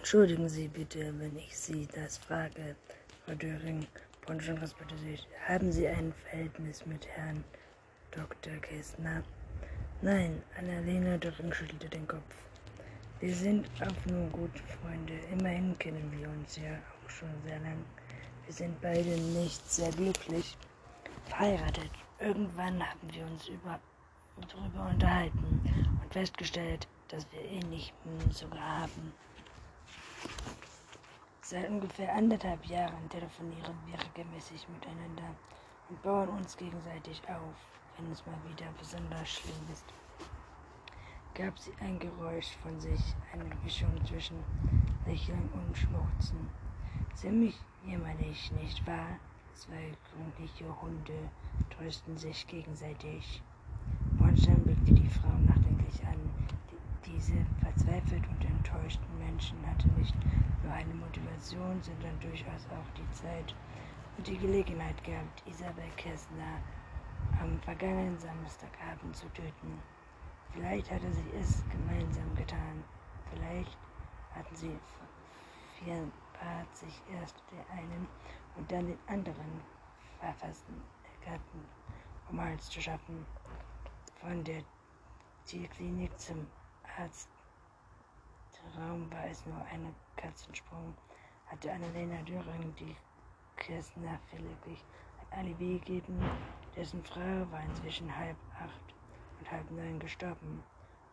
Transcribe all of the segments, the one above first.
Entschuldigen Sie bitte, wenn ich Sie das frage, Frau Döring. Bonjour. Haben Sie ein Verhältnis mit Herrn Dr. Kästner? Nein, Annalena Döring schüttelte den Kopf. Wir sind auch nur gute Freunde. Immerhin kennen wir uns ja auch schon sehr lang. Wir sind beide nicht sehr glücklich verheiratet. Irgendwann haben wir uns über, darüber unterhalten und festgestellt, dass wir ähnlichen sogar haben. Seit ungefähr anderthalb Jahren telefonieren wir regelmäßig miteinander und bauen uns gegenseitig auf, wenn es mal wieder besonders schlimm ist. Gab sie ein Geräusch von sich, eine Mischung zwischen Lächeln und Schluchzen. Ziemlich jämmerlich, nicht wahr? Zwei gründliche Hunde trösten sich gegenseitig. Bornstein blickte die Frau nachdenklich an. Diese verzweifelt und enttäuschten Menschen hatten nicht nur eine Motivation, sondern durchaus auch die Zeit und die Gelegenheit gehabt, Isabel Kessner am vergangenen Samstagabend zu töten. Vielleicht hatte sie es gemeinsam getan. Vielleicht hatten sie sich erst den einen und dann den anderen verfassten Gatten, um Hals zu schaffen. Von der Tierklinik zum Arztraum war es nur eine Katzensprung. Hatte Annalena Döring die Kästner lediglich ein Alibi gegeben, dessen Frau war inzwischen halb acht und halb neun gestorben.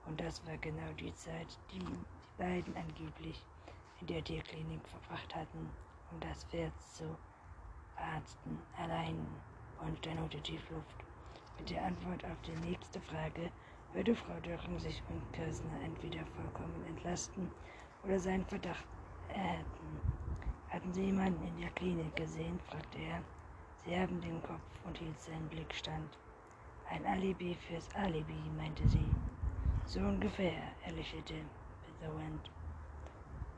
Und das war genau die Zeit, die die beiden angeblich in der Tierklinik verbracht hatten, um das Pferd zu verarzten. Allein und der Note Tiefluft. Mit der Antwort auf die nächste Frage würde Frau Dörring sich und Kirsner entweder vollkommen entlasten oder seinen Verdacht erhärten. Hatten Sie jemanden in der Klinik gesehen? fragte er. Sie haben den Kopf und hielt seinen Blick stand. Ein Alibi fürs Alibi, meinte sie. So ungefähr, er lächelte bedauernd.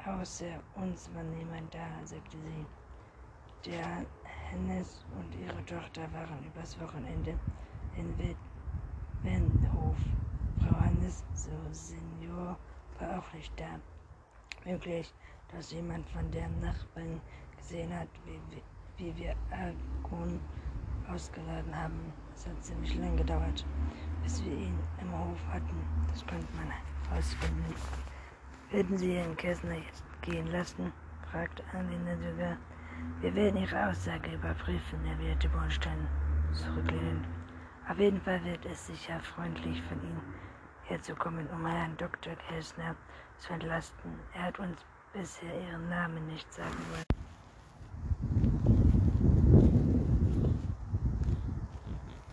Außer uns war niemand da, sagte sie. Der Hennes und ihre Tochter waren übers Wochenende in Wendhof. So Senior, war auch nicht da. Möglich, dass jemand von der Nachbarn gesehen hat, wie, wie wir Argon ausgeladen haben. Es hat ziemlich lange gedauert, bis wir ihn im Hof hatten. Das konnte man herausfinden. Werden Sie Herrn Kessner jetzt gehen lassen? fragte Annelina sogar. Wir werden Ihre Aussage überprüfen, erwiderte Bornstein zurücklehnend. Auf jeden Fall wird es sicher freundlich von Ihnen herzukommen, um Herrn Dr. Kessner zu entlasten. Er hat uns bisher Ihren Namen nicht sagen wollen.